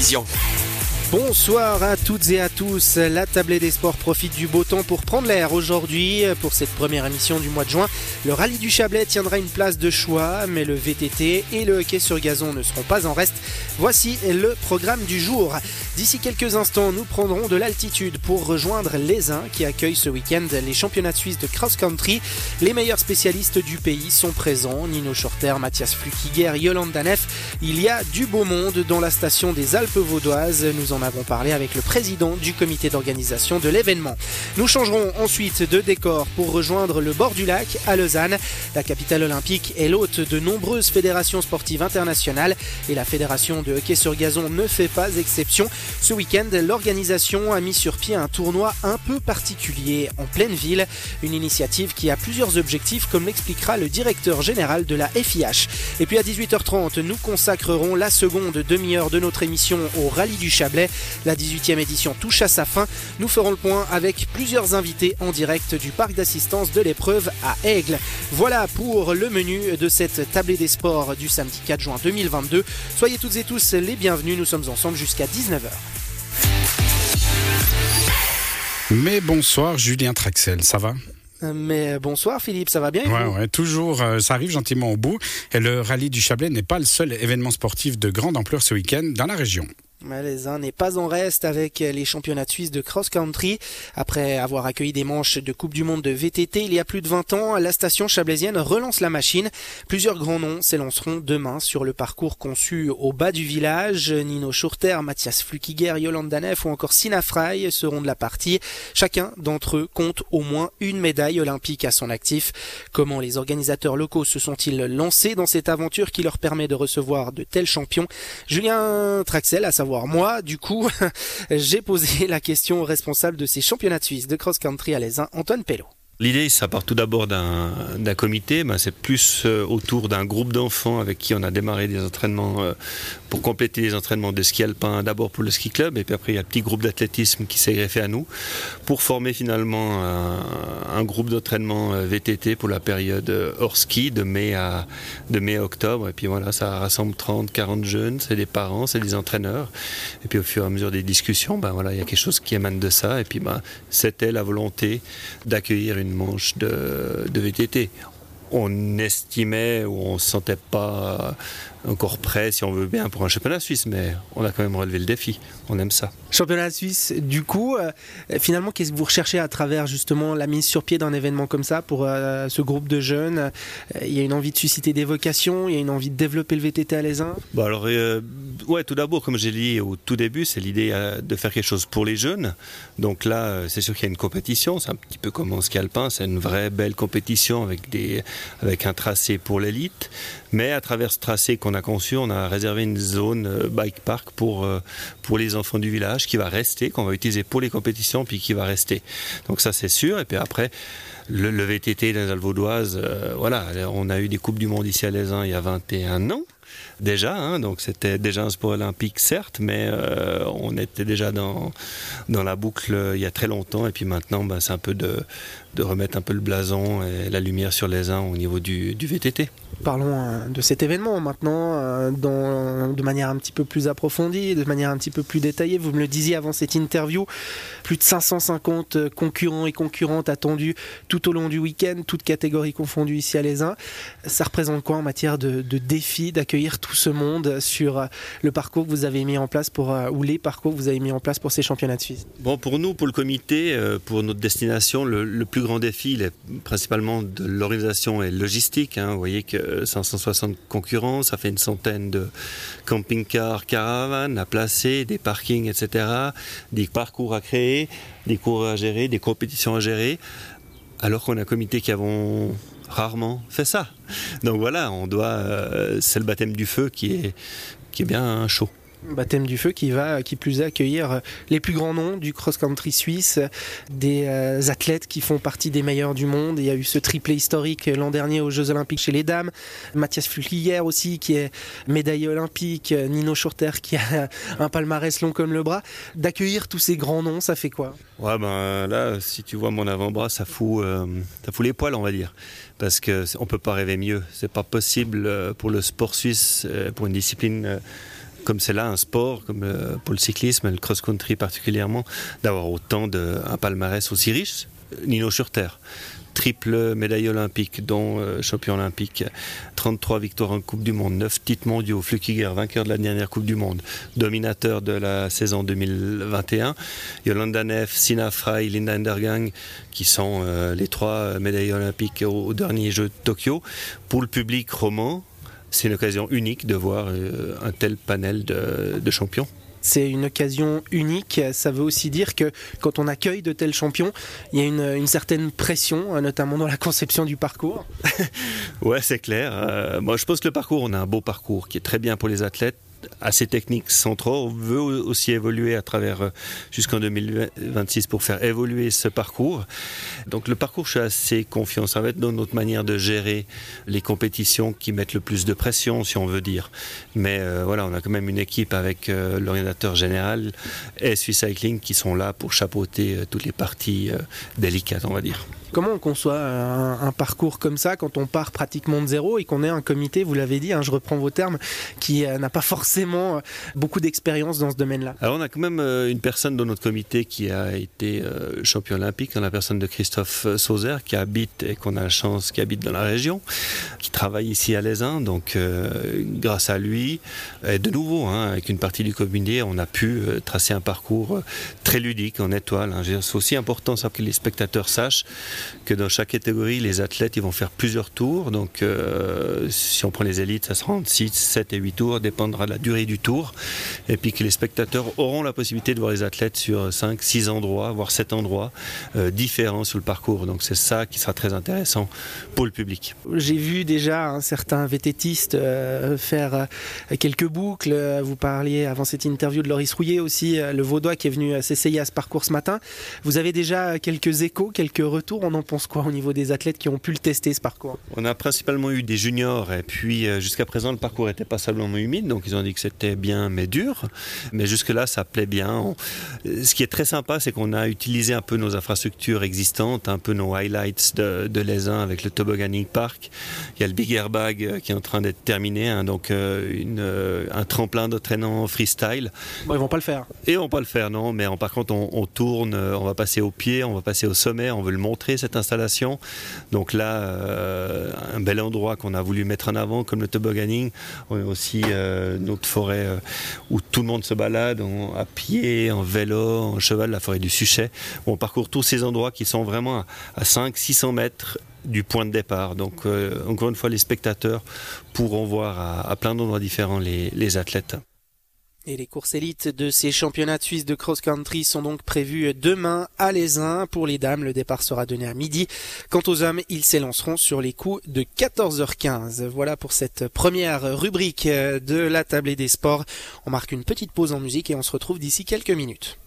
télévision. Bonsoir à toutes et à tous. La tablée des sports profite du beau temps pour prendre l'air aujourd'hui. Pour cette première émission du mois de juin, le rallye du Chablais tiendra une place de choix, mais le VTT et le hockey sur gazon ne seront pas en reste. Voici le programme du jour. D'ici quelques instants, nous prendrons de l'altitude pour rejoindre les uns qui accueillent ce week-end les championnats suisses de cross-country. Les meilleurs spécialistes du pays sont présents. Nino Shorter, Mathias Flukiger, Yolande Danef. Il y a du beau monde dans la station des Alpes vaudoises. Avons parlé avec le président du comité d'organisation de l'événement. Nous changerons ensuite de décor pour rejoindre le bord du lac à Lausanne. La capitale olympique est l'hôte de nombreuses fédérations sportives internationales et la fédération de hockey sur gazon ne fait pas exception. Ce week-end, l'organisation a mis sur pied un tournoi un peu particulier en pleine ville, une initiative qui a plusieurs objectifs comme l'expliquera le directeur général de la FIH. Et puis à 18h30, nous consacrerons la seconde demi-heure de notre émission au rallye du Chablais. La 18e édition touche à sa fin. Nous ferons le point avec plusieurs invités en direct du parc d'assistance de l'épreuve à Aigle. Voilà pour le menu de cette tablée des sports du samedi 4 juin 2022. Soyez toutes et tous les bienvenus. Nous sommes ensemble jusqu'à 19h. Mais bonsoir Julien Traxel, ça va? Mais bonsoir Philippe, ça va bien Ouais, ouais, toujours, euh, ça arrive gentiment au bout. Et le rallye du Chablais n'est pas le seul événement sportif de grande ampleur ce week-end dans la région. Les uns n'est pas en reste avec les championnats suisses de cross-country. Après avoir accueilli des manches de Coupe du Monde de VTT il y a plus de 20 ans, la station chablaisienne relance la machine. Plusieurs grands noms s'élanceront demain sur le parcours conçu au bas du village. Nino Schurter, Mathias Flukiger, Yolande Danef ou encore Sina Frey seront de la partie. Chacun d'entre eux compte au moins une médaille olympique à son actif. Comment les organisateurs locaux se sont-ils lancés dans cette aventure qui leur permet de recevoir de tels champions? Julien Traxel, à savoir moi, du coup, j'ai posé la question au responsable de ces championnats de Suisse de cross-country à l'Aisin, Antoine Pello. L'idée, ça part tout d'abord d'un comité, ben, c'est plus euh, autour d'un groupe d'enfants avec qui on a démarré des entraînements euh, pour compléter les entraînements de ski alpin, d'abord pour le ski club, et puis après il y a un petit groupe d'athlétisme qui s'est greffé à nous, pour former finalement un, groupe d'entraînement euh, VTT pour la période hors ski de mai à, octobre, et puis voilà, ça rassemble 30, 40 jeunes, c'est des parents, c'est des entraîneurs, et puis au fur et à mesure des discussions, ben voilà, il y a quelque chose qui émane de ça, et puis ben, c'était la volonté d'accueillir une manche de, de VTT. On estimait ou on ne se sentait pas encore prêt, si on veut bien, pour un championnat suisse, mais on a quand même relevé le défi. On aime ça. Championnat suisse, du coup, euh, finalement, qu'est-ce que vous recherchez à travers justement la mise sur pied d'un événement comme ça pour euh, ce groupe de jeunes? Euh, Il y a une envie de susciter des vocations, il y a une envie de développer le VTT à l'ESIN bah alors, ouais, tout d'abord, comme j'ai dit au tout début, c'est l'idée de faire quelque chose pour les jeunes. Donc là, c'est sûr qu'il y a une compétition, c'est un petit peu comme en ski alpin, c'est une vraie belle compétition avec, des, avec un tracé pour l'élite. Mais à travers ce tracé qu'on a conçu, on a réservé une zone euh, bike park pour, euh, pour les enfants du village qui va rester, qu'on va utiliser pour les compétitions, puis qui va rester. Donc ça c'est sûr. Et puis après, le, VTT dans les Alvaudoises, euh, voilà, on a eu des Coupes du Monde ici à Lézin il y a 21 ans déjà. Hein, donc c'était déjà un sport olympique, certes, mais on était déjà dans, dans la boucle il y a très longtemps. Et puis maintenant, ben, c'est un peu de, de remettre un peu le blason et la lumière sur les uns au niveau du, du VTT. Parlons euh, de cet événement maintenant euh, de manière un petit peu plus approfondie, de manière un petit peu plus détaillée. Vous me le disiez avant cette interview, plus de 550 euh, concurrents et concurrentes attendus tout au long du week-end, toutes catégories confondues ici à l'ESIN. Ça représente quoi en matière de, de défi d'accueillir tout ce monde sur le parcours que vous avez mis en place pour, ou les parcours que vous avez mis en place pour ces championnats de Suisse? Bon, pour nous, pour le comité, pour notre destination, le, le plus grand défi, il est principalement de l'organisation et logistique. Hein. Vous voyez que 560 concurrents, ça fait une centaine de camping-cars, caravanes à placer, des parkings, etc., des parcours à créer, des cours à gérer, des compétitions à gérer, alors qu'on a un comité qui avons rarement fait ça. Donc voilà, on doit, euh, c'est le baptême du feu qui est, qui est bien chaud baptême du feu qui va, qui plus accueillir les plus grands noms du cross-country suisse, des euh, athlètes qui font partie des meilleurs du monde. Il y a eu ce triplé historique l'an dernier aux Jeux Olympiques chez les dames. Mathias Flukiger aussi, qui est médaillé olympique. Nino Schurter, qui a un palmarès long comme le bras. D'accueillir tous ces grands noms, ça fait quoi? Ouais, ben là, si tu vois mon avant-bras, ça fout, euh, ça fout les poils, on va dire parce que on peut pas rêver mieux. C'est pas possible euh, pour le sport suisse, pour une discipline comme c'est là un sport, comme pour le cyclisme le cross-country particulièrement, d'avoir autant de un palmarès aussi riche. Nino sur terre triple médaille olympique, dont euh, champion olympique, 33 victoires en Coupe du Monde, 9 titres mondiaux, Flukiger, vainqueur de la dernière Coupe du Monde, dominateur de la saison 2021, Yolanda Neff, Sina Frey, Linda Endergang, qui sont euh, les trois médailles olympiques au, dernier jeu de Tokyo. Pour le public roman, c'est une occasion unique de voir euh, un tel panel de champions. C'est une occasion unique. Ça veut aussi dire que quand on accueille de tels champions, il y a une, certaine pression, notamment dans la conception du parcours. ouais, c'est clair. Euh, moi, je pense que le parcours, on a un beau parcours qui est très bien pour les athlètes assez techniques centraux. Veut aussi évoluer à travers euh, jusqu'en 2026 pour faire évoluer ce parcours. Donc le parcours, je suis assez confiant. Ça va être dans notre manière de gérer les compétitions qui mettent le plus de pression, si on veut dire. Mais euh, voilà, on a quand même une équipe avec euh, l'orientateur général et Swiss Cycling qui sont là pour chapeauter toutes les parties délicates, on va dire. Comment on conçoit un, parcours comme ça quand on part pratiquement de zéro et qu'on est un comité, vous l'avez dit, hein, je reprends vos termes, qui euh, n'a pas forcément euh, beaucoup d'expérience dans ce domaine-là Alors on a quand même euh, une personne dans notre comité qui a été champion olympique, la personne de Christophe Sauzer qui habite et qu'on a la chance, qui habite dans la région, qui travaille ici à Lézin. Donc grâce à lui, et de nouveau, hein, avec une partie du comité, on a pu tracer un parcours très ludique en étoile. Hein. C'est aussi important ça que les spectateurs sachent que dans chaque catégorie, les athlètes vont faire plusieurs tours. Donc, euh, si on prend les élites, ça sera entre 6, 7 et 8 tours, dépendra de la durée du tour. Et puis que les spectateurs auront la possibilité de voir les athlètes sur 5, 6 endroits, voire 7 endroits euh, différents sur le parcours. Donc, c'est ça qui sera très intéressant pour le public. J'ai vu déjà un certain vététiste euh, faire quelques boucles. Vous parliez avant cette interview de Loris Rouillet aussi, le Vaudois qui est venu s'essayer à ce parcours ce matin. Vous avez déjà quelques échos, quelques retours? On en pense quoi au niveau des athlètes qui ont pu le tester ce parcours? On a principalement eu des juniors et puis euh, jusqu'à présent le parcours était passablement humide donc ils ont dit que c'était bien mais dur. Mais jusque-là ça plaît bien. Ce qui est très sympa c'est qu'on a utilisé un peu nos infrastructures existantes, un peu nos highlights de, de l'ESIN avec le tobogganing park. Il y a le Big Airbag euh, qui est en train d'être terminé, hein, donc euh, une, un tremplin d'entraînement freestyle. Bon, ils vont pas le faire. Et on va pas le faire non, mais par contre on, on tourne, on va passer au pied, on va passer au sommet, on veut le montrer cette installation. Donc là, euh, un bel endroit qu'on a voulu mettre en avant, comme le tobogganing. On a aussi euh, notre forêt euh, où tout le monde se balade, à pied, en vélo, en cheval, la forêt du Suchet. On parcourt tous ces endroits qui sont vraiment à, 500-600 mètres du point de départ. Donc, encore une fois, les spectateurs pourront voir à, plein d'endroits différents les athlètes. Et les courses élites de ces championnats suisses de cross-country sont donc prévues demain à Lesin. Pour les dames, le départ sera donné à midi. Quant aux hommes, ils s'élanceront sur les coups de 14h15. Voilà pour cette première rubrique de la tablée des sports. On marque une petite pause en musique et on se retrouve d'ici quelques minutes.